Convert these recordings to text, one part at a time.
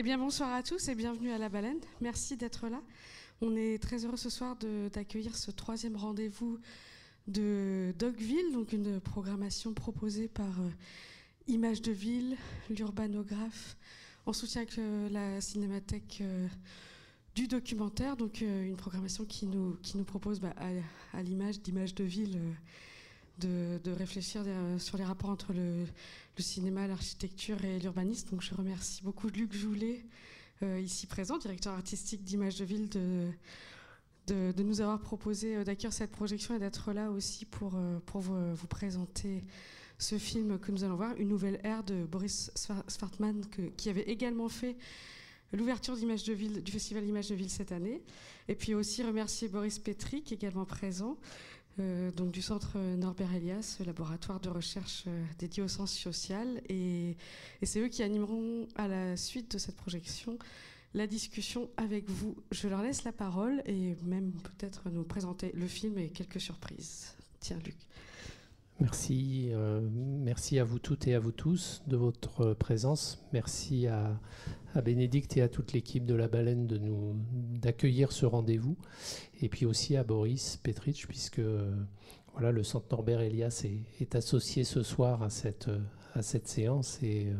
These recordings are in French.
Eh bien, bonsoir à tous et bienvenue à La Baleine. Merci d'être là. On est très heureux ce soir d'accueillir ce troisième rendez-vous de Dogville, donc une programmation proposée par euh, Images de Ville, l'urbanographe, en soutien avec euh, la cinémathèque euh, du documentaire, donc une programmation qui nous, qui nous propose, bah, à, l'image d'Images de Ville, de, réfléchir sur les rapports entre le, cinéma, l'architecture et l'urbanisme. Donc je remercie beaucoup Luc Joulet, euh, ici présent, directeur artistique d'Images de Ville, de, nous avoir proposé euh, d'accueillir cette projection et d'être là aussi pour, euh, vous, présenter ce film que nous allons voir, Une nouvelle ère de Boris Svartman, qui avait également fait l'ouverture d'Images de Ville, du Festival Images de Ville cette année. Et puis aussi remercier Boris Petri, qui est également présent, euh, donc du centre Norbert Elias, laboratoire de recherche euh, dédié aux sciences sociales. Et, c'est eux qui animeront à la suite de cette projection la discussion avec vous. Je leur laisse la parole et même peut-être nous présenter le film et quelques surprises. Tiens, Luc. Merci, euh, merci à vous toutes et à vous tous de votre présence. Merci à, à Bénédicte et à toute l'équipe de la baleine de nous d'accueillir ce rendez-vous, et puis aussi à Boris Petrich, puisque voilà, le Centre Norbert Elias est, associé ce soir à cette, à cette séance. Et euh,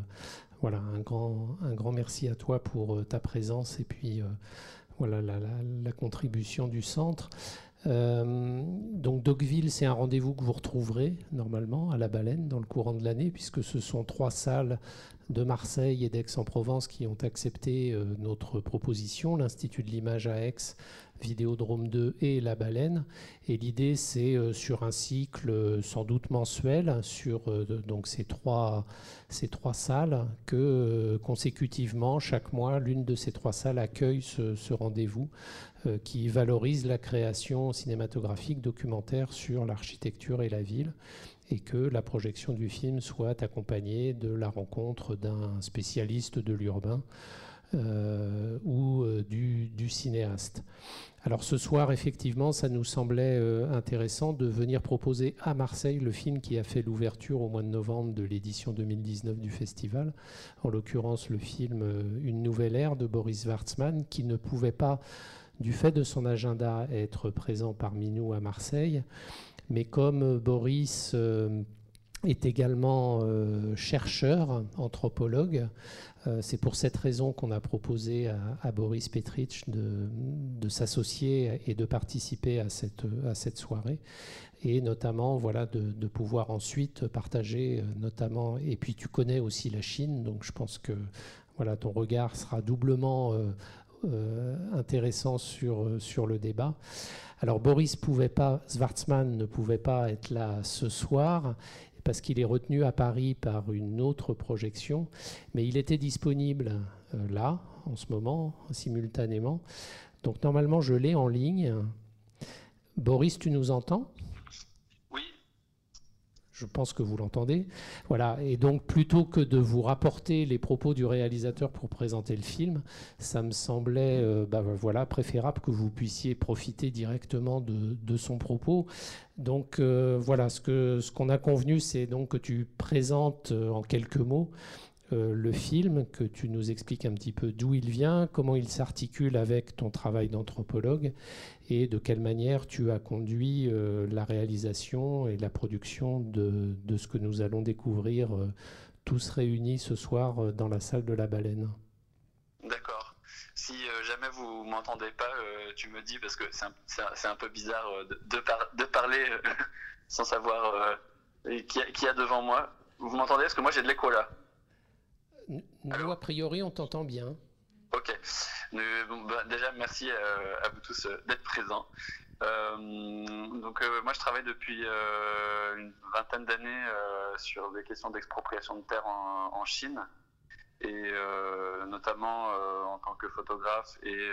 voilà, un grand, un grand merci à toi pour euh, ta présence et puis euh, voilà la, la, contribution du centre. donc Dogville, c'est un rendez-vous que vous retrouverez normalement à la baleine dans le courant de l'année, puisque ce sont trois salles de Marseille et d'Aix-en-Provence qui ont accepté euh, notre proposition, l'Institut de l'image à Aix, Vidéodrome 2 et La Baleine. Et l'idée, c'est euh, sur un cycle euh, sans doute mensuel, sur donc ces trois, salles, que consécutivement, chaque mois, l'une de ces trois salles accueille ce rendez-vous qui valorise la création cinématographique documentaire sur l'architecture et la ville et que la projection du film soit accompagnée de la rencontre d'un spécialiste de l'urbain euh, ou euh, du, cinéaste. Alors ce soir, effectivement, ça nous semblait euh, intéressant de venir proposer à Marseille le film qui a fait l'ouverture au mois de novembre de l'édition 2019 du festival, en l'occurrence le film Une nouvelle ère de Boris Wartzmann, qui ne pouvait pas, du fait de son agenda, être présent parmi nous à Marseille. Mais comme euh, Boris euh, est également euh, chercheur, anthropologue, c'est pour cette raison qu'on a proposé à, Boris Petrich de, s'associer et de participer à cette, à cette soirée. Et notamment voilà de, pouvoir ensuite partager notamment et puis tu connais aussi la Chine donc je pense que voilà ton regard sera doublement intéressant sur, sur le débat. Alors Boris pouvait pas, Schwarzman ne pouvait pas être là ce soir parce qu'il est retenu à Paris par une autre projection, mais il était disponible euh, là, en ce moment, simultanément. Donc normalement, je l'ai en ligne. Boris, tu nous entends? Je pense que vous l'entendez. Voilà. Et donc, plutôt que de vous rapporter les propos du réalisateur pour présenter le film, ça me semblait euh, bah, préférable que vous puissiez profiter directement de, son propos. Donc, euh, voilà, ce qu'on ce qu'on a convenu, c'est donc que tu présentes euh, en quelques mots euh, le film, que tu nous expliques un petit peu d'où il vient, comment il s'articule avec ton travail d'anthropologue et de quelle manière tu as conduit euh, la réalisation et la production de, ce que nous allons découvrir euh, tous réunis ce soir dans la salle de la baleine. D'accord. Si jamais vous m'entendez pas, tu me dis parce que c'est un, peu bizarre de, parler sans savoir qui, a devant moi. Vous m'entendez? Parce que moi j'ai de l'écho là. Nous, a priori, on t'entend bien. Ok. Bah, déjà, merci euh, à, vous tous euh, d'être présents. Euh, donc, moi, je travaille depuis une vingtaine d'années sur des questions d'expropriation de terre en, Chine, et notamment en tant que photographe et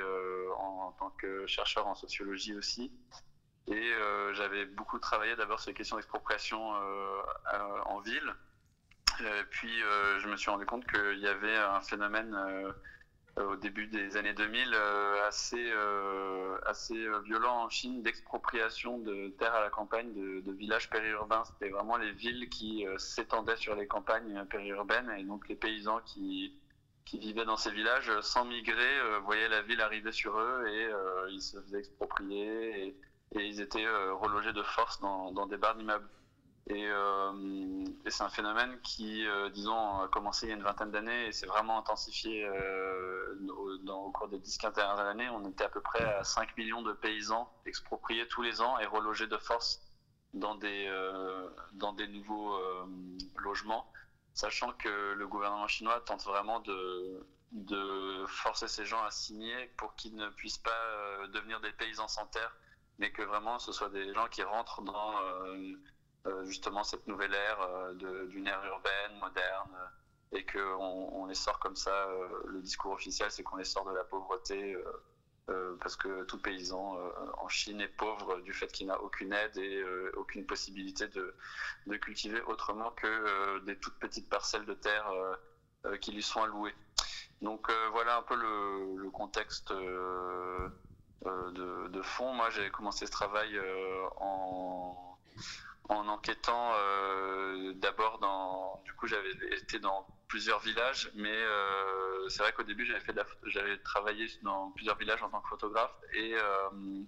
en, tant que chercheur en sociologie aussi. Et j'avais beaucoup travaillé d'abord sur les questions d'expropriation en ville puis euh, je me suis rendu compte qu'il y avait un phénomène euh, au début des années 2000 assez, assez violent en Chine d'expropriation de terres à la campagne, de, villages périurbains. C'était vraiment les villes qui s'étendaient sur les campagnes périurbaines et donc les paysans qui, qui vivaient dans ces villages sans migrer voyaient la ville arriver sur eux et ils se faisaient exproprier et, ils étaient relogés de force dans, des bars d'immeubles. Et, euh, et c'est un phénomène qui, euh, disons, a commencé il y a une vingtaine d'années et s'est vraiment intensifié euh, au, cours des 10-15 dernières années. On était à peu près à 5 millions de paysans expropriés tous les ans et relogés de force dans des, dans des nouveaux logements, sachant que le gouvernement chinois tente vraiment de, de forcer ces gens à signer pour qu'ils ne puissent pas devenir des paysans sans terre, mais que vraiment ce soit des gens qui rentrent dans justement cette nouvelle ère euh, d'une ère urbaine, moderne, et qu'on on les sort comme ça. Euh, le discours officiel, c'est qu'on les sort de la pauvreté. parce que tout paysan en Chine est pauvre du fait qu'il n'a aucune aide et aucune possibilité de, cultiver autrement que des toutes petites parcelles de terre qui lui sont allouées. Donc voilà un peu le, le contexte de, de, fond. Moi, j'ai commencé ce travail en en enquêtant euh, d'abord dans du coup j'avais été dans plusieurs villages mais euh, c'est vrai qu'au début j'avais fait j'avais travaillé dans plusieurs villages en tant que photographe et, euh,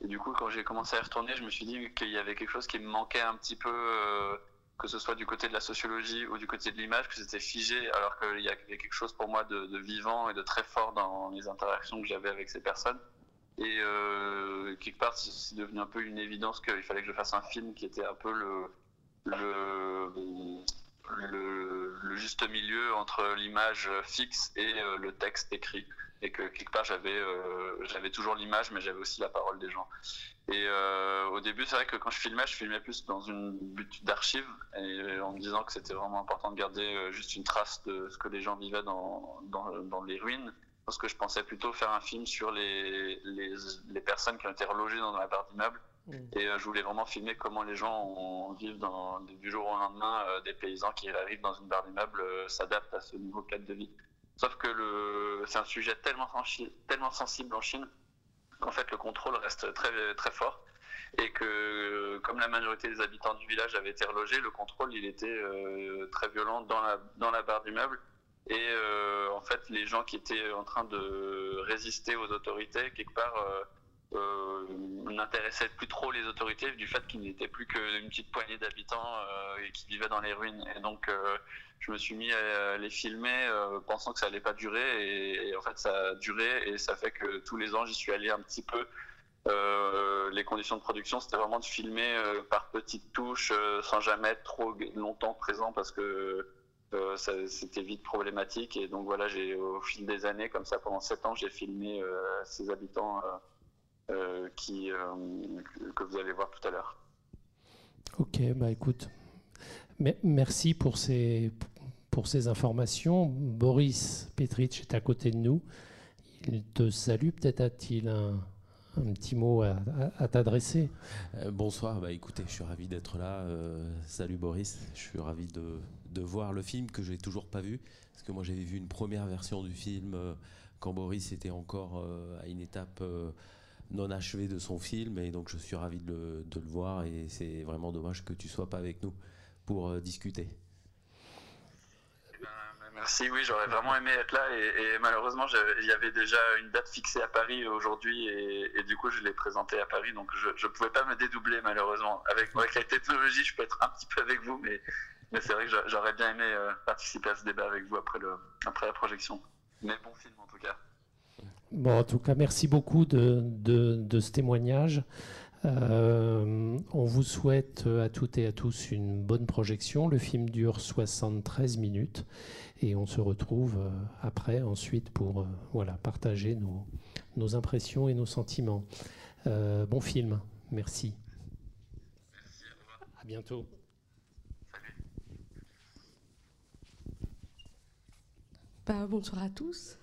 et du coup quand j'ai commencé à y retourner je me suis dit qu'il y avait quelque chose qui me manquait un petit peu que ce soit du côté de la sociologie ou du côté de l'image que c'était figé alors qu'il y a quelque chose pour moi de vivant et de très fort dans les interactions que j'avais avec ces personnes et euh, quelque part, c'est devenu un peu une évidence qu'il fallait que je fasse un film qui était un peu le, le, juste milieu entre l'image fixe et euh, le texte écrit. Et que quelque part, j'avais euh, j'avais toujours l'image, mais j'avais aussi la parole des gens. Et euh, au début, c'est vrai que quand je filmais, je filmais plus dans une but d'archive, et en me disant que c'était vraiment important de garder juste une trace de ce que les gens vivaient dans, dans, dans les ruines parce que je pensais plutôt faire un film sur les, les, les personnes qui ont été relogées dans la barre d'immeuble. Mmh. Et euh, je voulais vraiment filmer comment les gens vivent dans, du jour au lendemain, euh, des paysans qui arrivent dans une barre d'immeuble euh, s'adaptent à ce nouveau cadre de vie. Sauf que le, c'est un sujet tellement, tellement sensible en Chine qu'en fait le contrôle reste très, très fort et que comme la majorité des habitants du village avaient été relogés, le contrôle il était très violent dans la, dans la barre d'immeuble et euh, en fait, les gens qui étaient en train de résister aux autorités, quelque part, euh, euh, n'intéressaient plus trop les autorités du fait qu'ils n'étaient plus qu'une petite poignée d'habitants euh, et qui vivaient dans les ruines. Et donc, je me suis mis à les filmer pensant que ça allait pas durer. Et, et, en fait, ça a duré et ça fait que tous les ans, j'y suis allé un petit peu. les conditions de production, c'était vraiment de filmer par petites touches, sans jamais être trop longtemps présent parce que euh, c'était vite problématique. Et donc voilà, j'ai au fil des années, comme ça, pendant sept ans, j'ai filmé euh, ces habitants euh, qui, que vous allez voir tout à l'heure. Ok, bah écoute, merci pour ces, pour ces informations. Boris Petrich est à côté de nous. Il te salue, peut-être a-t-il un, un petit mot à, à, à t'adresser. Euh, bonsoir, bah, écoutez, je suis ravi d'être là. Euh, salut Boris, je suis ravi de, de voir le film que j'ai toujours pas vu. Parce que moi j'avais vu une première version du film euh, quand Boris était encore euh, à une étape euh, non achevée de son film. Et donc je suis ravi de le, voir. Et c'est vraiment dommage que tu sois pas avec nous pour discuter. Merci, oui, j'aurais vraiment aimé être là et, et malheureusement il y avait déjà une date fixée à Paris aujourd'hui et, et, du coup je l'ai présenté à Paris donc je ne pouvais pas me dédoubler malheureusement. Avec, avec la technologie je peux être un petit peu avec vous mais, mais c'est vrai que j'aurais bien aimé euh, participer à ce débat avec vous après, le, après la projection. Mais bon film en tout cas. Bon, en tout cas, merci beaucoup de, de, de ce témoignage. Euh, on vous souhaite à toutes et à tous une bonne projection. Le film dure 73 minutes et on se retrouve euh, après, ensuite, pour euh, voilà, partager nos, nos, impressions et nos sentiments. Euh, bon film, merci. Merci, à bientôt. Bah, bonsoir à tous.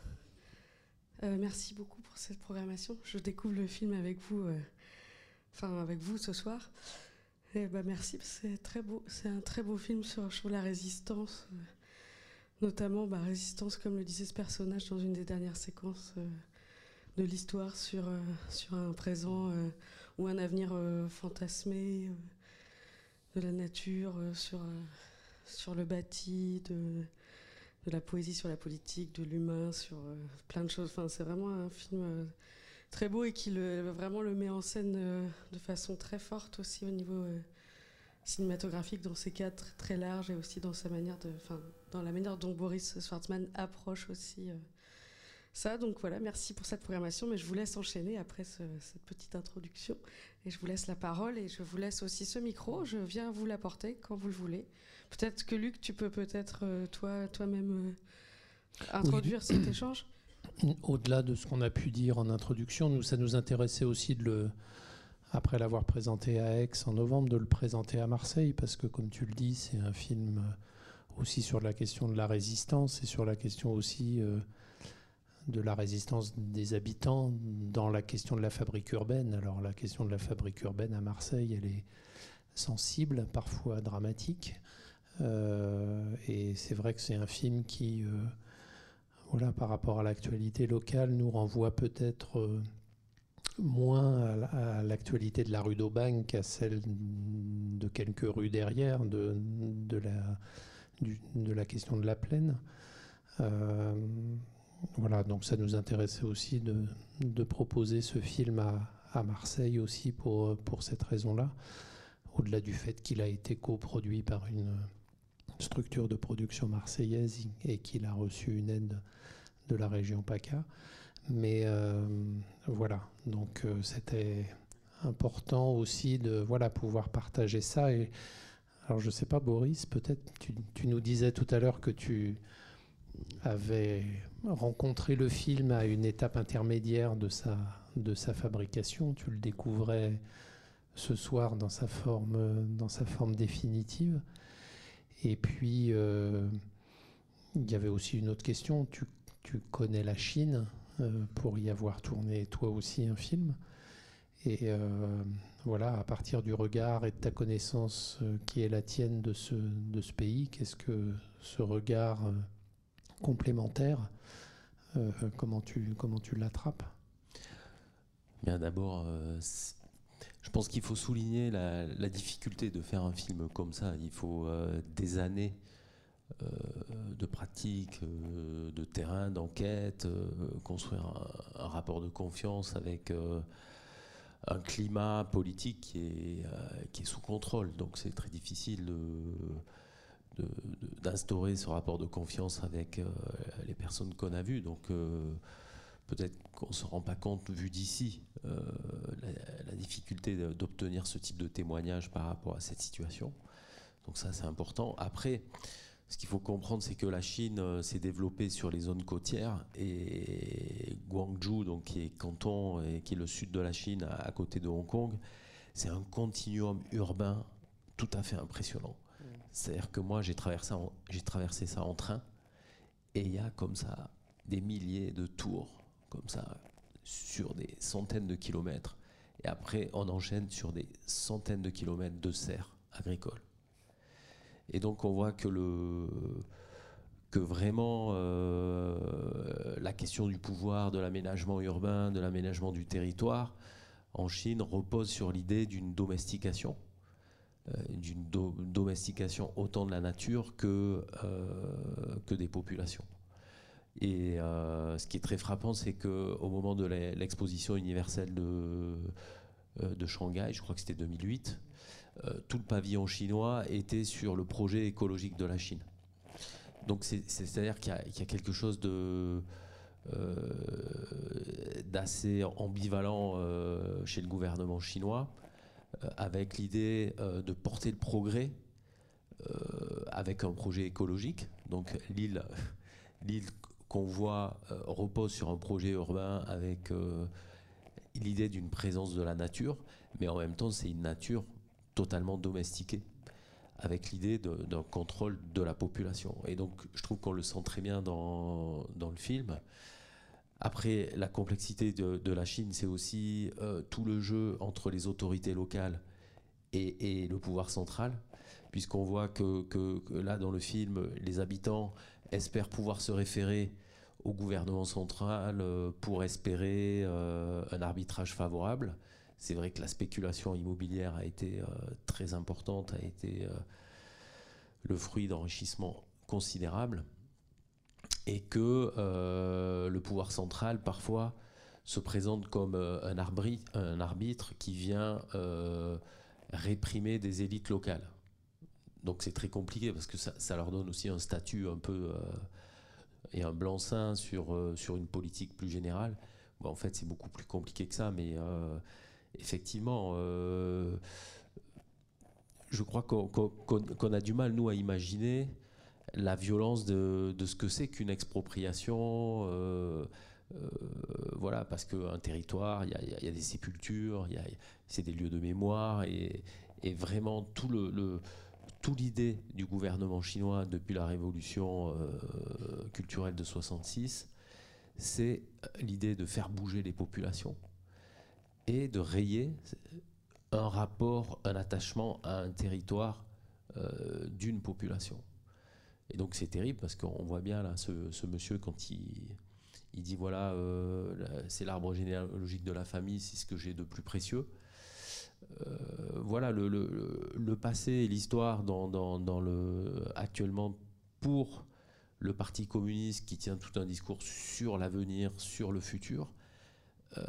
Euh, merci beaucoup pour cette programmation. Je découvre le film avec vous, euh, avec vous ce soir. Et bah, merci, c'est un très beau film sur, la résistance, euh, notamment bah, résistance, comme le disait ce personnage dans une des dernières séquences de l'histoire, sur, un présent ou un avenir fantasmé de la nature, sur, sur le bâti, de de la poésie sur la politique, de l'humain, sur plein de choses. Enfin, c'est vraiment un film très beau et qui le, vraiment le met en scène de façon très forte aussi au niveau cinématographique dans ses cadres très larges et aussi dans sa manière enfin, dans la manière dont Boris Schwartzman approche aussi euh, ça. Donc voilà, merci pour cette programmation, mais je vous laisse enchaîner après cette petite introduction et je vous laisse la parole et je vous laisse aussi ce micro. Je viens vous l'apporter quand vous le voulez. Peut-être que Luc, tu peux peut-être euh, toi, toi-même euh, introduire cet échange? Au-delà de ce qu'on a pu dire en introduction, nous, ça nous intéressait aussi de le après l'avoir présenté à Aix en novembre, de le présenter à Marseille, parce que comme tu le dis, c'est un film euh, aussi sur la question de la résistance et sur la question aussi euh, de la résistance des habitants dans la question de la fabrique urbaine. Alors la question de la fabrique urbaine à Marseille, elle est sensible, parfois dramatique. Euh, et c'est vrai que c'est un film qui, voilà, par rapport à l'actualité locale, nous renvoie peut-être moins à l'actualité de la rue d'Aubagne qu'à celle de quelques rues derrière, de, la, question de la plaine. Euh, voilà, donc ça nous intéressait aussi de, proposer ce film à, Marseille aussi pour cette raison-là, au-delà du fait qu'il a été coproduit par une structure de production marseillaise et qu'il a reçu une aide de la région PACA. Mais euh, voilà, donc euh, c'était important aussi de voilà, pouvoir partager ça. Et, alors je ne sais pas, Boris, peut-être tu, tu, nous disais tout à l'heure que tu avais rencontré le film à une étape intermédiaire de sa, de sa fabrication. Tu le découvrais ce soir dans sa forme, dans sa forme définitive. Et puis, euh, il y avait aussi une autre question. Tu, connais la Chine euh, pour y avoir tourné toi aussi un film. Et euh, voilà, à partir du regard et de ta connaissance qui est la tienne de ce, de ce pays, qu'est-ce que ce regard complémentaire, comment tu, comment tu l'attrapes? D'abord, je pense qu'il faut souligner la, difficulté de faire un film comme ça. Il faut des années euh, de pratique, euh, de terrain, d'enquête, euh, construire un, rapport de confiance avec un climat politique qui est, qui est sous contrôle. Donc c'est très difficile d'instaurer ce rapport de confiance avec les personnes qu'on a vues. Donc peut-être qu'on ne se rend pas compte, vu d'ici, la, la, difficulté d'obtenir ce type de témoignage par rapport à cette situation. Donc ça, c'est important. Après, ce qu'il faut comprendre, c'est que la Chine euh, s'est développée sur les zones côtières et Guangzhou, donc qui est canton et qui est le sud de la Chine, à, côté de Hong Kong, c'est un continuum urbain tout à fait impressionnant. Mm. C'est-à-dire que moi, j'ai traversé, j'ai traversé ça en train et il y a comme ça des milliers de tours, comme ça, sur des centaines de kilomètres. Et après, on enchaîne sur des centaines de kilomètres de serres agricoles. Et donc on voit que, le, que vraiment euh, la question du pouvoir, de l'aménagement urbain, de l'aménagement du territoire en Chine repose sur l'idée d'une domestication. Euh, d'une domestication autant de la nature que, euh, que des populations. Et ce qui est très frappant, c'est qu'au moment de l'exposition universelle de, de Shanghai, je crois que c'était 2008, euh, tout le pavillon chinois était sur le projet écologique de la Chine. Donc c'est-à-dire qu'il y, a quelque chose euh, d'assez ambivalent euh, chez le gouvernement chinois, avec l'idée de porter le progrès avec un projet écologique. Donc l'île qu'on voit repose sur un projet urbain avec l'idée d'une présence de la nature, mais en même temps c'est une nature totalement domestiqué, avec l'idée d'un contrôle de la population. Et donc, je trouve qu'on le sent très bien dans, dans le film. Après, la complexité de, de la Chine, c'est aussi euh, tout le jeu entre les autorités locales et, et le pouvoir central, puisqu'on voit que, que, là, dans le film, les habitants espèrent pouvoir se référer au gouvernement central euh, pour espérer euh, un arbitrage favorable. C'est vrai que la spéculation immobilière a été euh, très importante, a été le fruit d'enrichissement considérable. et que le pouvoir central, parfois, se présente comme un arbitre qui vient réprimer des élites locales. Donc c'est très compliqué parce que ça, leur donne aussi un statut un peu et un blanc-seing sur, sur une politique plus générale. En fait, c'est beaucoup plus compliqué que ça, mais effectivement, euh, je crois qu'on a du mal, nous, à imaginer la violence de, ce que c'est qu'une expropriation. Euh, euh, voilà, parce qu'un territoire, il y, a des sépultures, c'est des lieux de mémoire, et, vraiment tout le, tout l'idée du gouvernement chinois depuis la révolution culturelle de 66, c'est l'idée de faire bouger les populations et de rayer un rapport, un attachement à un territoire euh, d'une population. Et donc c'est terrible parce qu'on voit bien là ce, monsieur quand il, il dit voilà euh, c'est l'arbre généalogique de la famille, c'est ce que j'ai de plus précieux. Euh, voilà le, passé et l'histoire dans, le actuellement pour le Parti communiste qui tient tout un discours sur l'avenir, sur le futur. Euh,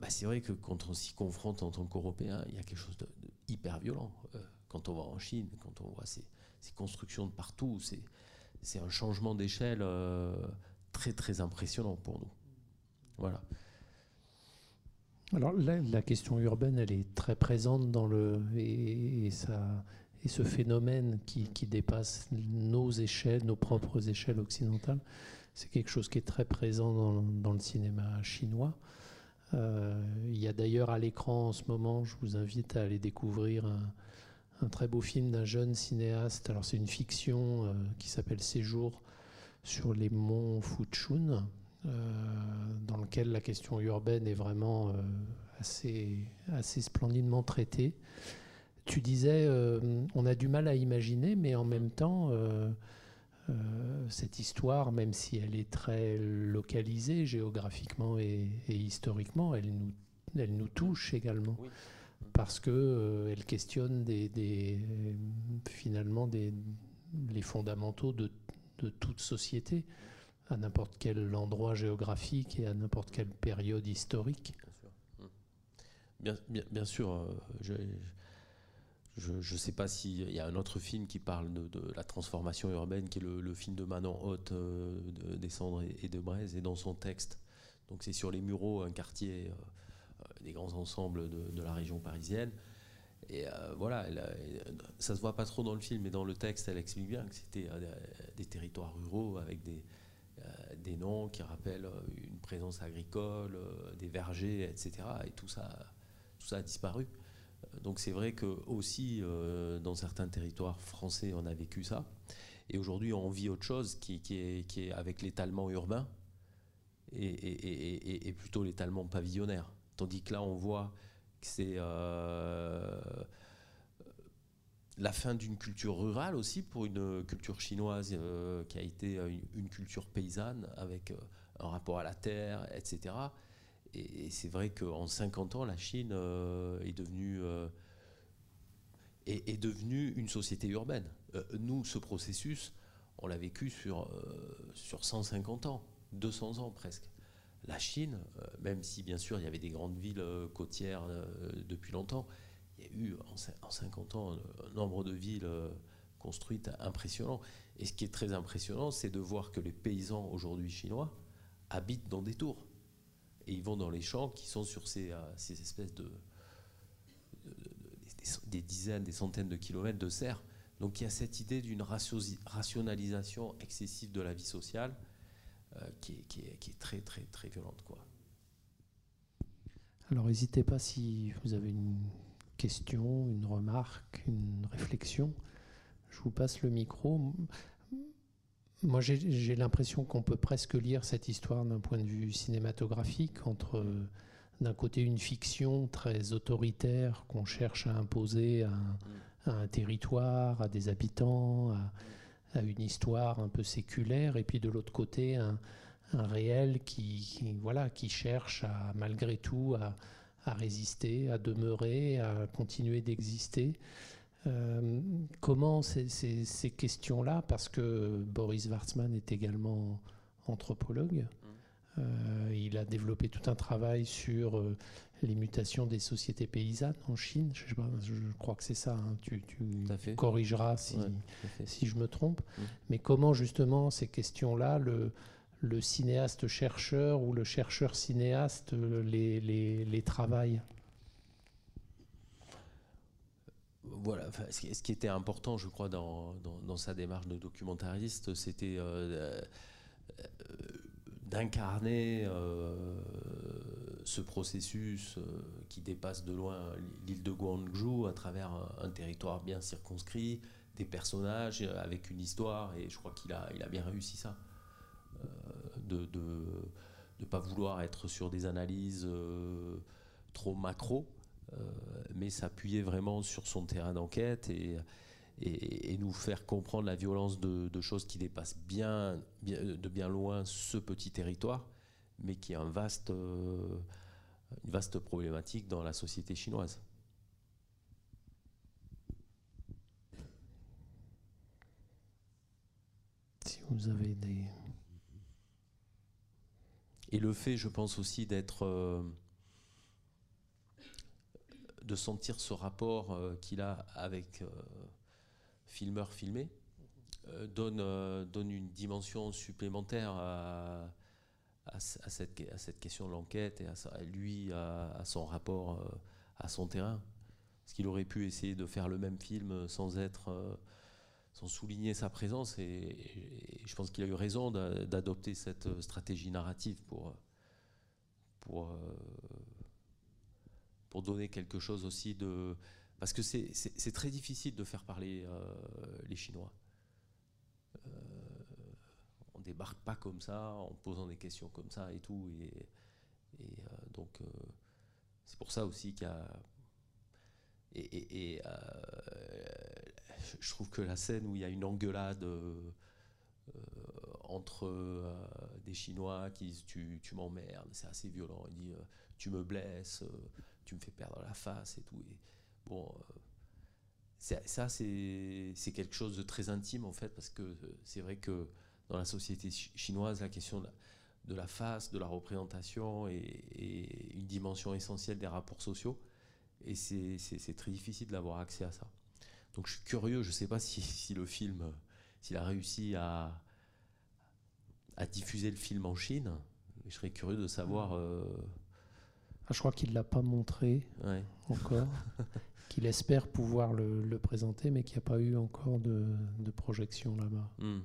bah, c'est vrai que quand on s'y confronte en tant qu'Européen, il y a quelque chose de, hyper violent. Euh, quand on va en Chine, quand on voit ces, constructions de partout, c'est un changement d'échelle très très impressionnant pour nous. Voilà. Alors la, question urbaine, elle est très présente dans le et, ça et ce phénomène qui, dépasse nos échelles, nos propres échelles occidentales, c'est quelque chose qui est très présent dans, le cinéma chinois. Euh, il y a d'ailleurs à l'écran en ce moment, je vous invite à aller découvrir un, très beau film d'un jeune cinéaste. Alors c'est une fiction euh, qui s'appelle Séjour sur les monts Fuchun, dans lequel la question urbaine est vraiment assez, assez splendidement traitée. Tu disais, on a du mal à imaginer, mais en même temps, euh, cette histoire, même si elle est très localisée géographiquement et, historiquement, elle nous, elle nous touche également. Parce qu'elle euh, elle questionne des, finalement des, les fondamentaux de, de toute société, à n'importe quel endroit géographique et à n'importe quelle période historique. Bien sûr, sûr euh, je ne sais pas s'il y a un autre film qui parle de, la transformation urbaine, qui est le, film de Manon Haute, euh, de, des Cendres et, de Braise, et dans son texte. Donc c'est sur les Mureaux, un quartier euh, des grands ensembles de, la région parisienne. Et euh, voilà, ça se voit pas trop dans le film, mais dans le texte, elle explique bien que c'était des territoires ruraux avec des, des noms qui rappellent une présence agricole, des vergers, etc. Et tout ça, tout ça a disparu. Donc c'est vrai que aussi euh, dans certains territoires français, on a vécu ça. Et aujourd'hui, on vit autre chose qui, est, avec l'étalement urbain et, plutôt l'étalement pavillonnaire. Tandis que là, on voit que c'est euh, la fin d'une culture rurale aussi pour une culture chinoise euh, qui a été une, culture paysanne avec un rapport à la terre, etc et, c'est vrai qu'en 50 ans, la Chine euh, est, devenue, euh, est, devenue une société urbaine. Euh, nous, ce processus, on l'a vécu sur, sur 150 ans, 200 ans presque. La Chine, même si bien sûr il y avait des grandes villes côtières depuis longtemps, il y a eu en, 50 ans un nombre de villes construites impressionnant. Et ce qui est très impressionnant, c'est de voir que les paysans aujourd'hui chinois habitent dans des tours et ils vont dans les champs qui sont sur ces, euh, ces espèces de, des, dizaines, des centaines de kilomètres de serre. Donc il y a cette idée d'une rationalisation excessive de la vie sociale euh, qui, est, très très très violente. Alors n'hésitez pas si vous avez une question, une remarque, une réflexion. Je vous passe le micro. Moi, j'ai l'impression qu'on peut presque lire cette histoire d'un point de vue cinématographique, entre d'un côté une fiction très autoritaire qu'on cherche à imposer à un, territoire, à des habitants, à, une histoire un peu séculaire, et puis de l'autre côté un, réel qui, voilà, qui cherche à, malgré tout à, à résister, à demeurer, à continuer d'exister. Euh, comment ces, questions-là, parce que Boris Wartzman est également anthropologue. Mmh. il a développé tout un travail sur les mutations des sociétés paysannes en Chine. Je, crois que c'est ça. Hein. Tu, corrigeras si, si, je me trompe. Mmh. Mais comment justement ces questions-là, le, le cinéaste-chercheur ou le chercheur-cinéaste les, les, les travaille voilà, ce qui était important, je crois, dans, dans, sa démarche de documentariste, c'était euh, euh, d'incarner euh, ce processus qui dépasse de loin l'île de Guangzhou à travers un, territoire bien circonscrit, des personnages avec une histoire, et je crois qu'il a, il a bien réussi ça. De ne pas vouloir être sur des analyses trop macro, euh, mais s'appuyer vraiment sur son terrain d'enquête et, et, nous faire comprendre la violence de, choses qui dépassent bien, de bien loin ce petit territoire, mais qui est un vaste, euh, une vaste problématique dans la société chinoise. Si vous avez des... Et le fait, je pense aussi, d'être... Euh, de sentir ce rapport euh, qu'il a avec euh, filmeur filmé donne, donne une dimension supplémentaire à, à, cette, à cette, question de l'enquête et à, lui, à, son rapport à son terrain. Parce qu'il aurait pu essayer de faire le même film sans être, sans souligner sa présence. Et, je pense qu'il a eu raison d'adopter cette stratégie narrative pour, pour pour donner quelque chose aussi de... Parce que c'est très difficile de faire parler euh, les Chinois. Euh, on débarque pas comme ça, en posant des questions comme ça et tout. Et, euh, donc, euh, c'est pour ça aussi qu'il y a... je trouve que la scène où il y a une engueulade entre des Chinois qui disent tu, tu m'emmerdes, c'est assez violent. Il dit tu me blesses, tu me fais perdre la face et tout. Bon, euh, ça, c'est quelque chose de très intime en fait, parce que euh, c'est vrai que dans la société chinoise, la question de la, face, de la représentation est, une dimension essentielle des rapports sociaux. Et c'est très difficile d'avoir accès à ça. Donc je suis curieux, je ne sais pas si, le film, s'il a réussi à, à diffuser le film en Chine. Je serais curieux de savoir mmh. euh, ah, je crois qu'il ne l'a pas montré encore, qu'il espère pouvoir le, présenter, mais qu'il n'y a pas eu encore de, projection là-bas. Hmm.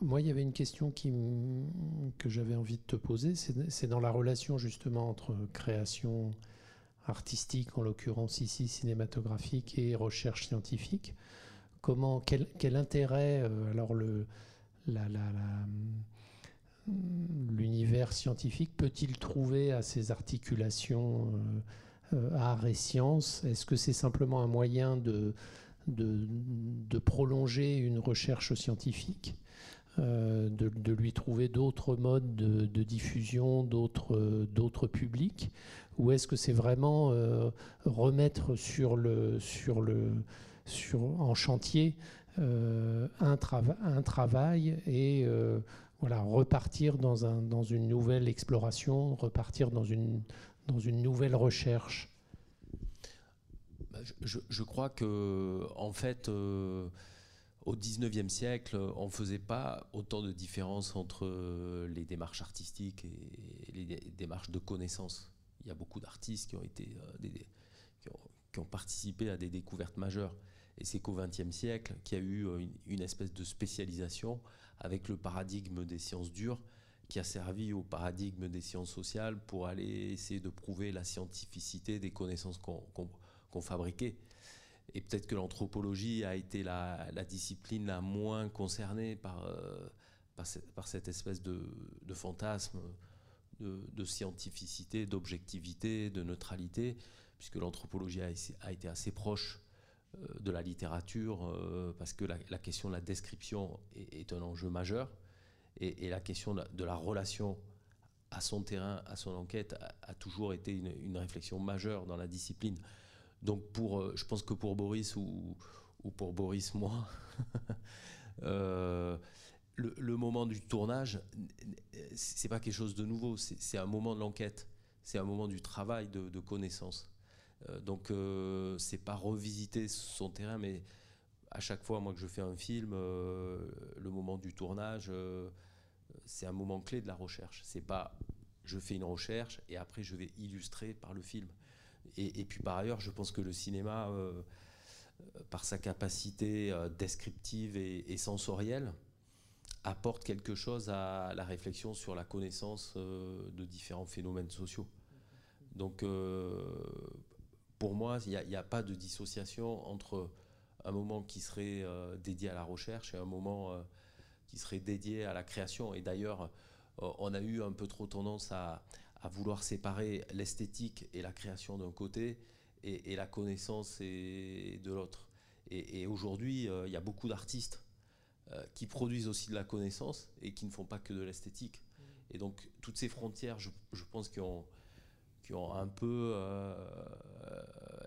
Moi, il y avait une question qui, que j'avais envie de te poser, c'est dans la relation justement entre création artistique, en l'occurrence ici cinématographique, et recherche scientifique. Comment, quel, quel intérêt, euh, alors le, la l'univers scientifique peut-il trouver à ces articulations euh, euh, art et science? Est-ce que c'est simplement un moyen de, de, prolonger une recherche scientifique de, lui trouver d'autres modes de, diffusion, d'autres publics? Ou est-ce que c'est vraiment remettre sur le, sur le, sur, en chantier un, un, travail et voilà, repartir dans, un, dans une nouvelle exploration, repartir dans une, dans une nouvelle recherche? Bah, je, crois que, en fait, euh, au 19e siècle, on ne faisait pas autant de différence entre les démarches artistiques et les démarches de connaissance. Il y a beaucoup d'artistes qui ont été euh, qui, ont, participé à des découvertes majeures. Et c'est qu'au XXe siècle qu'il y a eu une, une espèce de spécialisation avec le paradigme des sciences dures qui a servi au paradigme des sciences sociales pour aller essayer de prouver la scientificité des connaissances qu'on fabriquait. Et peut-être que l'anthropologie a été la, discipline la moins concernée par, euh, par, cette, espèce de, fantasme de, scientificité, d'objectivité, de neutralité, puisque l'anthropologie a, été assez proche euh, de la littérature, euh, parce que la, question de la description est, un enjeu majeur, et, la question de la, relation à son terrain, à son enquête, a, toujours été une, réflexion majeure dans la discipline. Donc pour, euh, je pense que pour Boris ou pour Boris, moi, le, moment du tournage, c'est pas quelque chose de nouveau, c'est un moment de l'enquête, c'est un moment du travail de, connaissance. Euh, donc euh, c'est pas revisiter son terrain, mais à chaque fois, moi que je fais un film, euh, le moment du tournage, c'est un moment clé de la recherche. C'est pas je fais une recherche et après je vais illustrer par le film. Et, puis par ailleurs, je pense que le cinéma, par sa capacité descriptive et sensorielle, apporte quelque chose à la réflexion sur la connaissance euh, de différents phénomènes sociaux. Donc, euh, pour moi, il n'y a, pas de dissociation entre un moment qui serait euh, dédié à la recherche et un moment qui serait dédié à la création. Et d'ailleurs, on a eu un peu trop tendance à, vouloir séparer l'esthétique et la création d'un côté et, la connaissance de l'autre. et aujourd'hui, il y a beaucoup d'artistes qui produisent aussi de la connaissance et qui ne font pas que de l'esthétique. Et donc, toutes ces frontières, je, pense, qui ont, qui ont un peu euh,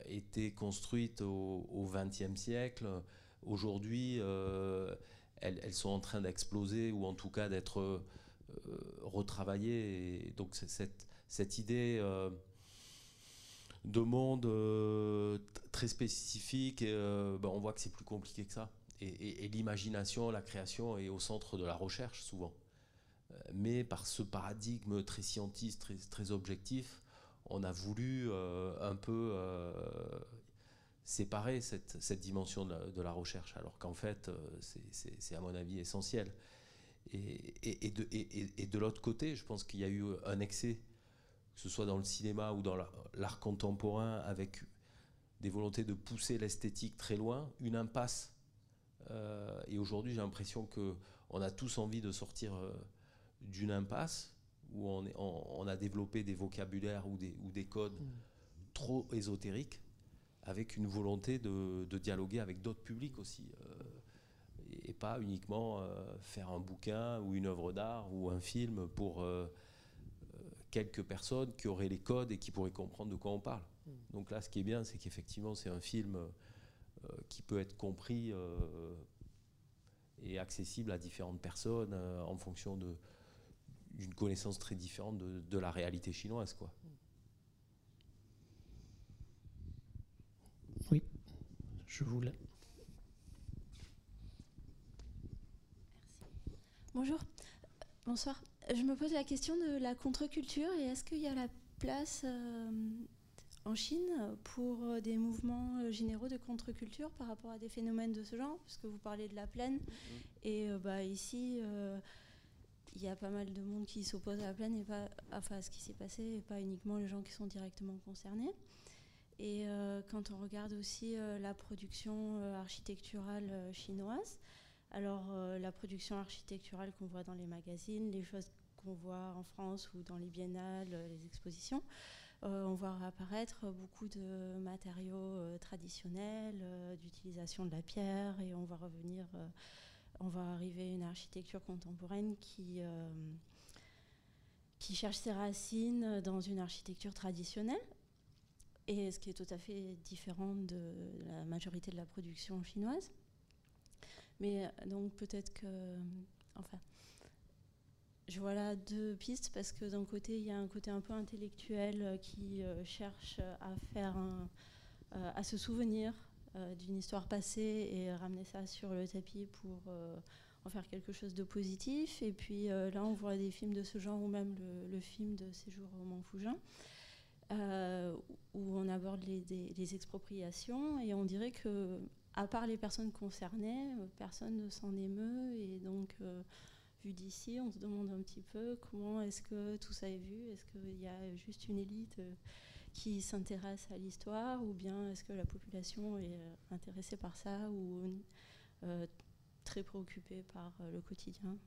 été construites au XXe siècle, aujourd'hui, euh, elles, sont en train d'exploser ou en tout cas d'être retravaillées. Et donc, cette, cette idée de monde très spécifique, ben, on voit que c'est plus compliqué que ça et, l'imagination, la création est au centre de la recherche souvent. Euh, mais par ce paradigme très scientiste, très, objectif, on a voulu euh, un peu euh, séparer cette, dimension de la, recherche, alors qu'en fait, c'est à mon avis essentiel. Et de l'autre côté, je pense qu'il y a eu un excès, que ce soit dans le cinéma ou dans l'art contemporain, avec des volontés de pousser l'esthétique très loin, une impasse euh, et aujourd'hui, j'ai l'impression qu'on a tous envie de sortir euh, d'une impasse où on, on, a développé des vocabulaires ou des, ou des codes mm. trop ésotériques avec une volonté de, dialoguer avec d'autres publics aussi. Euh, et, pas uniquement faire un bouquin ou une œuvre d'art ou un film pour quelques personnes qui auraient les codes et qui pourraient comprendre de quoi on parle. Mm. Donc là, ce qui est bien, c'est qu'effectivement, c'est un film qui peut être compris euh, et accessible à différentes personnes euh, en fonction de, d'une connaissance très différente de, de, la réalité chinoise. Quoi. Oui, je voulais. Bonjour, bonsoir. Je me pose la question de la contre-culture et est-ce qu'il y a la place en Chine pour euh, des mouvements euh, généraux de contre-culture par rapport à des phénomènes de ce genre, puisque vous parlez de la plaine. Mhm. Et euh, bah, ici, il y a pas mal de monde qui s'oppose à la plaine et pas enfin, à ce qui s'est passé, et pas uniquement les gens qui sont directement concernés. Et quand on regarde aussi la production architecturale chinoise, alors la production architecturale qu'on voit dans les magazines, les choses qu'on voit en France ou dans les biennales, les expositions, on voit apparaître beaucoup de matériaux euh, traditionnels, euh, d'utilisation de la pierre, et on va revenir, on va arriver à une architecture contemporaine qui qui cherche ses racines dans une architecture traditionnelle, et ce qui est tout à fait différent de la majorité de la production chinoise. Mais donc peut-être que, enfin, je vois là deux pistes parce que d'un côté, il y a un côté un peu intellectuel euh, qui euh, cherche à faire euh, à se souvenir d'une histoire passée et ramener ça sur le tapis pour en faire quelque chose de positif. Et puis là, on voit des films de ce genre ou même le, film de Séjour au Mont Fougin. où on aborde les, expropriations et on dirait que, à part les personnes concernées, personne ne s'en émeut et donc d'ici, on se demande un petit peu comment est-ce que tout ça est vu. Est-ce qu'il y a juste une élite euh, qui s'intéresse à l'histoire ou bien est-ce que la population est euh, intéressée par ça ou euh, très préoccupée par le quotidien?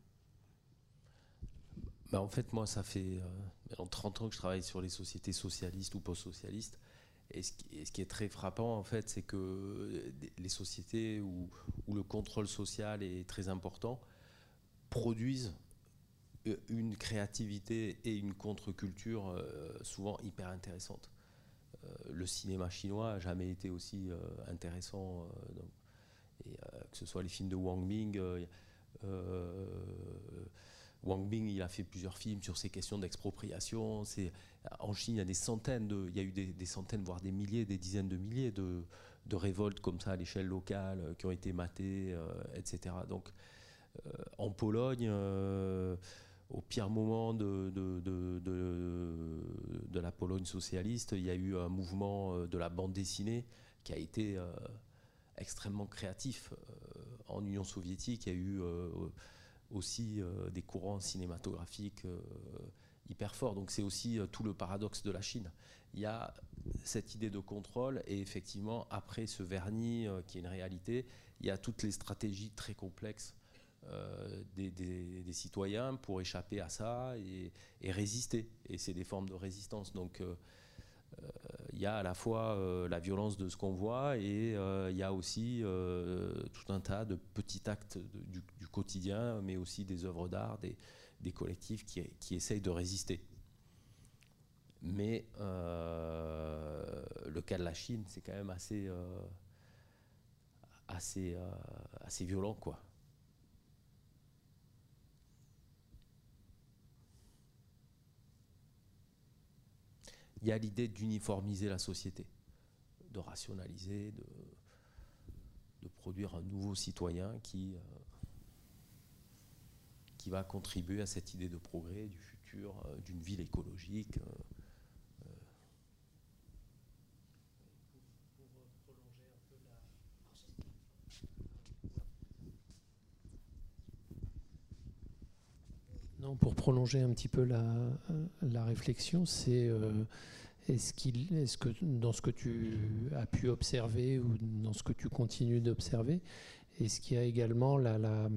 Bah en fait, moi, ça fait en 30 ans que je travaille sur les sociétés socialistes ou post-socialistes. Et ce, qui, est très frappant, en fait, c'est que les sociétés où, le contrôle social est très important, produisent euh, une créativité et une contre-culture euh, souvent hyper intéressante. Euh, le cinéma chinois n'a jamais été aussi intéressant, que ce soit les films de Wang Ming, Wang Bing, il a fait plusieurs films sur ces questions d'expropriation. En Chine, il y a des centaines, il y a eu des, centaines, voire des milliers, des dizaines de milliers de, révoltes comme ça à l'échelle locale qui ont été matées, etc. Donc, en Pologne, au pire moment de, la Pologne socialiste, il y a eu un mouvement euh, de la bande dessinée qui a été euh, extrêmement créatif. Euh, en Union soviétique, il y a eu aussi des courants cinématographiques hyper forts. Donc c'est aussi tout le paradoxe de la Chine. Il y a cette idée de contrôle et effectivement, après ce vernis qui est une réalité, il y a toutes les stratégies très complexes euh, des, citoyens pour échapper à ça et, résister. Et c'est des formes de résistance. Donc euh, euh, il y a à la fois la violence de ce qu'on voit et il y a aussi tout un tas de petits actes du, quotidien, mais aussi des œuvres d'art, des, collectifs qui, qui, essayent de résister. Mais le cas de la Chine, c'est quand même assez, assez, assez violent, quoi. Il y a l'idée d'uniformiser la société, de rationaliser, de, produire un nouveau citoyen qui, euh, qui va contribuer à cette idée de progrès, du futur, euh, d'une ville écologique. Euh, Pour prolonger un petit peu la, réflexion, c'est qu'il, est-ce que dans ce que tu as pu observer ou dans ce que tu continues d'observer, est-ce qu'il y a également la,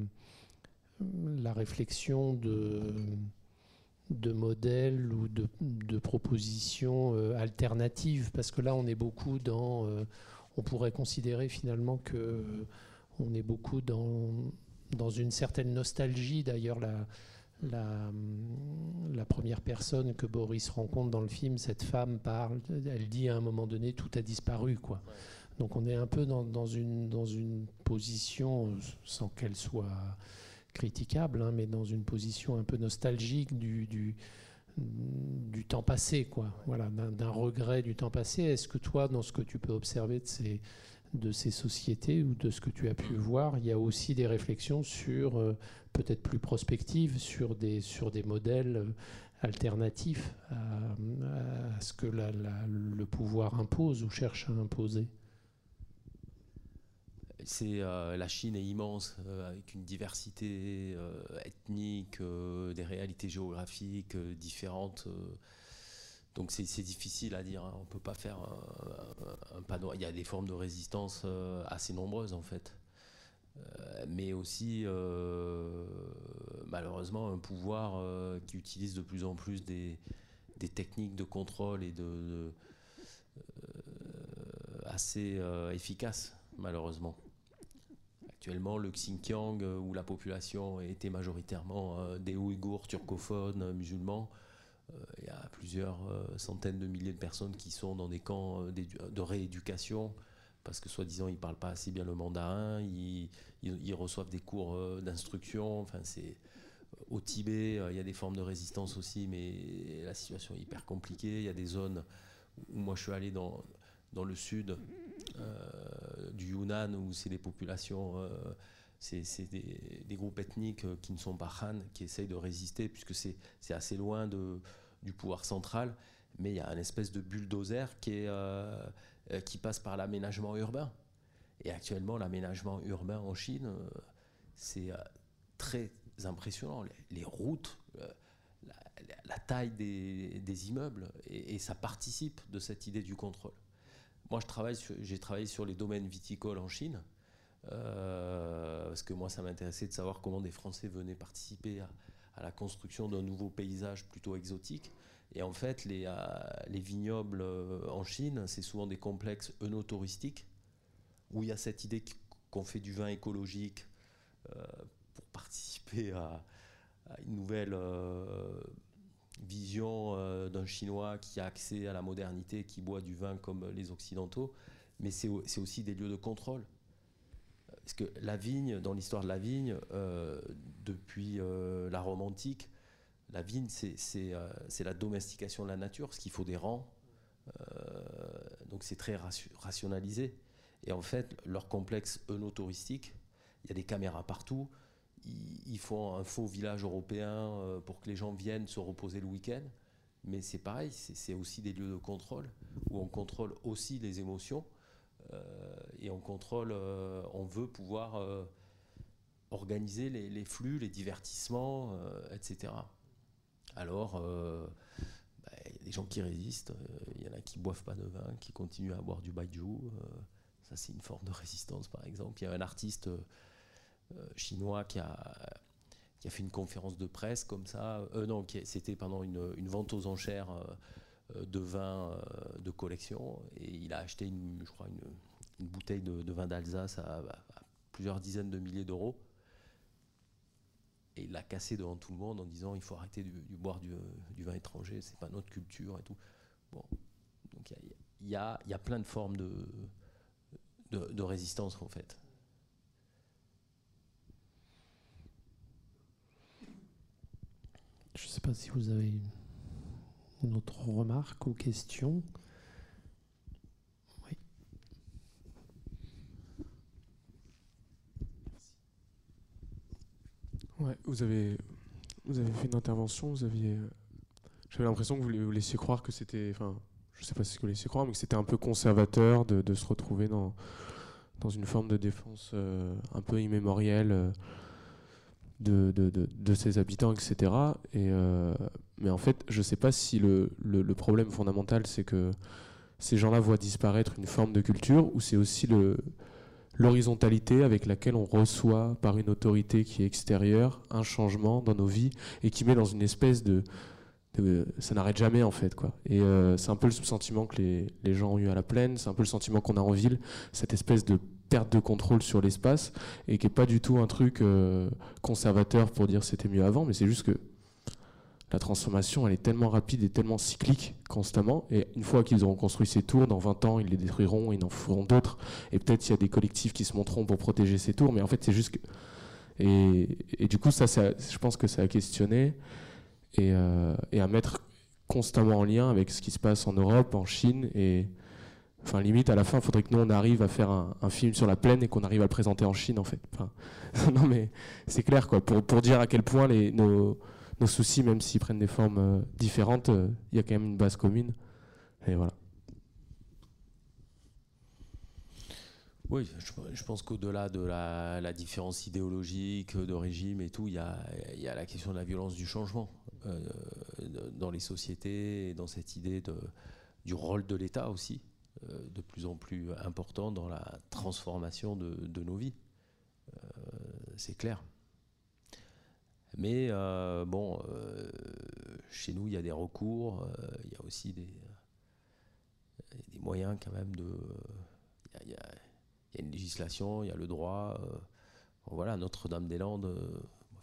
réflexion de, modèles ou de, de propositions euh, alternatives? Parce que là, on est beaucoup dans. Euh, on pourrait considérer finalement que on est beaucoup dans, dans une certaine nostalgie. D'ailleurs, la la, la, première personne que Boris rencontre dans le film, cette femme parle, elle dit à un moment donné tout a disparu quoi. Donc on est un peu dans, une, dans une position, sans qu'elle soit critiquable, hein, mais dans une position un peu nostalgique du, du, du temps passé, quoi. Voilà, d'un regret du temps passé. Est-ce que toi, dans ce que tu peux observer de ces, de ces sociétés ou de ce que tu as pu voir, il y a aussi des réflexions sur euh, peut-être plus prospective sur des, sur des modèles euh, alternatifs à, ce que le pouvoir impose ou cherche à imposer c'est euh, la Chine est immense avec une diversité ethnique, des réalités géographiques différentes. Donc c'est difficile à dire. Hein. On peut pas faire un, panorama. Il y a des formes de résistance assez nombreuses en fait. Euh, mais aussi euh, malheureusement un pouvoir euh, qui utilise de plus en plus des, techniques de contrôle et de, assez efficaces malheureusement. Actuellement, le Xinjiang, où la population était majoritairement des Ouïghours turcophones musulmans, il y a plusieurs centaines de milliers de personnes qui sont dans des camps de rééducation parce que soi-disant ils parlent pas assez bien le mandarin, ils, ils, reçoivent des cours euh, d'instruction, enfin c'est au Tibet, euh, il y a des formes de résistance aussi, mais la situation est hyper compliquée. Il y a des zones où moi je suis allé dans, dans le sud euh, du Yunnan où c'est des populations, c'est des, groupes ethniques qui ne sont pas Han, qui essayent de résister puisque c'est assez loin du pouvoir central. Mais il y a une espèce de bulldozer qui euh, qui passe par l'aménagement urbain. Et actuellement, l'aménagement urbain en Chine, euh, c'est euh, très impressionnant. Les, routes, la, taille des, immeubles, et, ça participe de cette idée du contrôle. Moi, j'ai travaillé sur les domaines viticoles en Chine, parce que moi, ça m'intéressait de savoir comment des Français venaient participer à la construction d'un nouveau paysage plutôt exotique. Et en fait, les, euh, les vignobles euh, en Chine, c'est souvent des complexes œnotouristiques où il y a cette idée qu'on fait du vin écologique euh, pour participer à, une nouvelle vision d'un Chinois qui a accès à la modernité, qui boit du vin comme les Occidentaux. Mais c'est aussi des lieux de contrôle Parce que la vigne, dans l'histoire de la vigne, depuis la Rome antique, la vigne, c'est la domestication de la nature, parce qu'il faut des rangs. donc c'est très rationalisé. Et en fait, leur complexe œnotouristique, il y a des caméras partout. Ils, font un faux village européen euh, pour que les gens viennent se reposer le week-end. Mais c'est pareil, c'est aussi des lieux de contrôle où on contrôle aussi les émotions euh, et on contrôle, euh, on veut pouvoir organiser les, flux, les divertissements, etc. Alors, bah, il y a des gens qui résistent, il y en a qui boivent pas de vin, qui continuent à boire du baijiu. ça, c'est une forme de résistance, par exemple. Il y a un artiste euh, chinois qui a, qui a fait une conférence de presse comme ça. Euh, non, c'était pendant une, vente aux enchères euh, de vin de collection. Et il a acheté, une, je crois, une, bouteille de, vin d'Alsace à, plusieurs dizaines de milliers d'euros. Et il l'a cassé devant tout le monde en disant il faut arrêter de, boire du, du, vin étranger, c'est pas notre culture et tout. Bon, donc il y, a, y a, plein de formes de, de, résistance en fait. Je sais pas si vous avez autre remarque ou question? Oui. Vous avez, vous avez fait une intervention, vous aviez. J'avais l'impression que vous, laissiez croire que c'était. Enfin, je sais pas si vous laissiez croire, mais que c'était un peu conservateur de, se retrouver dans, dans une forme de défense euh, un peu immémorielle. Euh, de, de, de, ses habitants, etc. Et, euh, mais en fait, je ne sais pas si le, le, problème fondamental, c'est que ces gens-là voient disparaître une forme de culture, ou c'est aussi l'horizontalité avec laquelle on reçoit par une autorité qui est extérieure un changement dans nos vies et qui met dans une espèce de... ça n'arrête jamais en fait. Quoi. Et euh, c'est un peu le sentiment que les, les gens ont eu à la plaine, c'est un peu le sentiment qu'on a en ville, cette espèce de perte de contrôle sur l'espace et qui n'est pas du tout un truc euh, conservateur pour dire c'était mieux avant, mais c'est juste que la transformation, elle est tellement rapide et tellement cyclique constamment. Et une fois qu'ils auront construit ces tours, dans 20 ans, ils les détruiront, ils en feront d'autres. Et peut-être il y a des collectifs qui se monteront pour protéger ces tours, mais en fait, c'est juste que. Et, du coup, ça, je pense que ça a questionné et, euh, et à mettre constamment en lien avec ce qui se passe en Europe, en Chine et, Enfin, limite, à la fin, il faudrait que nous, on arrive à faire un, film sur la plaine et qu'on arrive à le présenter en Chine, en fait. non, mais c'est clair, quoi. Pour, pour, dire à quel point les, nos, nos soucis, même s'ils prennent des formes euh, différentes, euh, il y a quand même une base commune. Et voilà. Oui, je, pense qu'au-delà de la, différence idéologique, de régime et tout, il y a, la question de la violence du changement euh, dans les sociétés dans cette idée du rôle de l'État aussi. Euh, de plus en plus important dans la transformation de, nos vies. Euh, c'est clair. Mais euh, bon, chez nous, il y a des recours, il y a aussi des, moyens quand même de. Il y, a une législation, il y a le droit. voilà, Notre-Dame-des-Landes,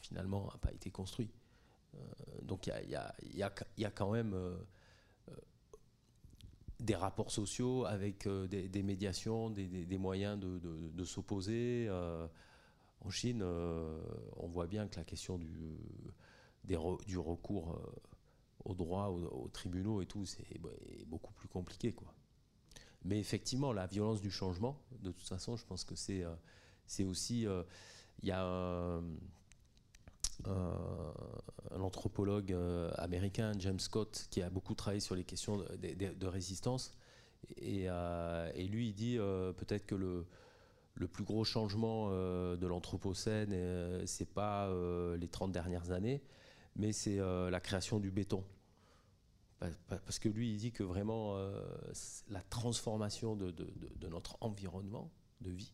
finalement, n'a pas été construit. donc il y a, y, a, quand même des rapports sociaux avec euh, des, médiations, des, moyens de, s'opposer. Euh, en Chine, euh, on voit bien que la question du, du recours au droit, aux, tribunaux et tout, c'est beaucoup plus compliqué. Quoi. Mais effectivement, la violence du changement, de toute façon, je pense que c'est c'est aussi... Il y a un, anthropologue euh, américain, James Scott, qui a beaucoup travaillé sur les questions de, résistance. Euh, et, lui, il dit euh, peut-être que le, le, plus gros changement de l'Anthropocène, c'est pas les 30 dernières années, mais c'est la création du béton. Parce que lui, il dit que vraiment la transformation de, notre environnement de vie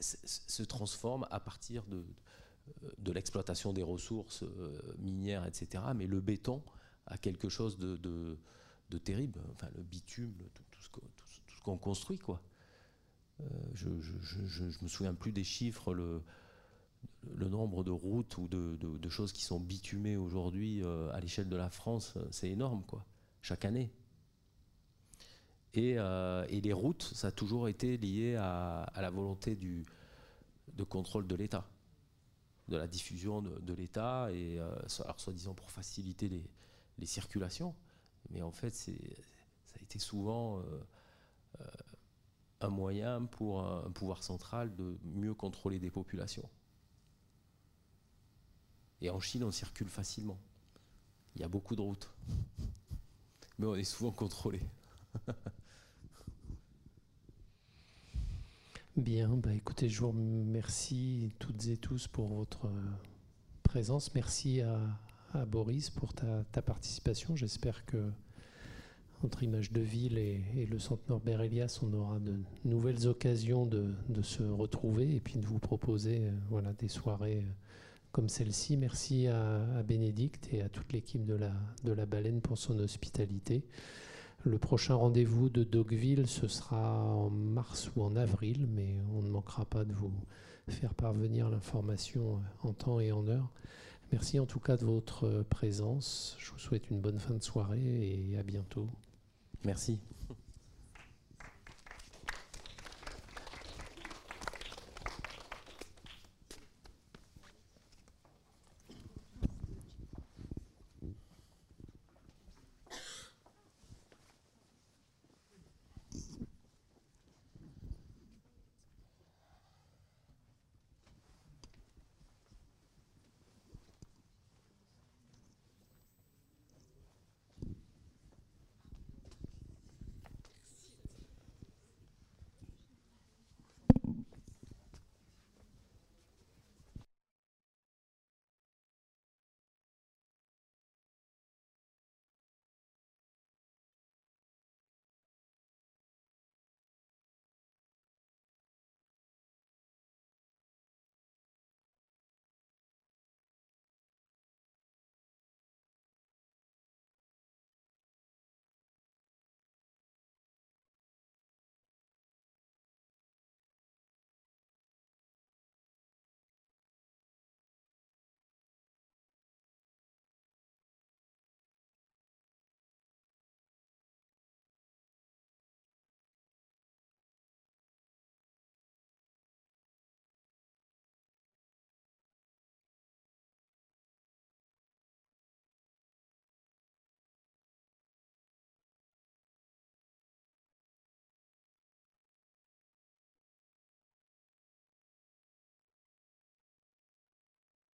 se transforme à partir de, l'exploitation des ressources euh, minières, etc. Mais le béton a quelque chose de, terrible. Enfin, le bitume, tout, ce qu'on construit, quoi. Euh, je, je, me souviens plus des chiffres, le, nombre de routes ou de, choses qui sont bitumées aujourd'hui euh, à l'échelle de la France, c'est énorme, quoi, chaque année. Et, les routes, ça a toujours été lié à, la volonté du, de contrôle de l'État, de la diffusion de, l'État, et alors soi-disant pour faciliter les, les, circulations. Mais en fait, ça a été souvent un moyen pour un pouvoir central de mieux contrôler des populations. Et en Chine, on circule facilement. Il y a beaucoup de routes. Mais on est souvent contrôlé. Bien, bah écoutez, je vous remercie toutes et tous pour votre présence. Merci à, Boris pour ta participation. J'espère que entre Image de Ville et, le Centre Norbert Elias, on aura de nouvelles occasions de, se retrouver et puis de vous proposer euh, voilà, des soirées euh, comme celle-ci. Merci à, Bénédicte et à toute l'équipe de la, de la Baleine pour son hospitalité. Le prochain rendez-vous de Dogville, ce sera en mars ou en avril, mais on ne manquera pas de vous faire parvenir l'information euh, en temps et en heure. Merci en tout cas de votre présence. Je vous souhaite une bonne fin de soirée et à bientôt. Merci.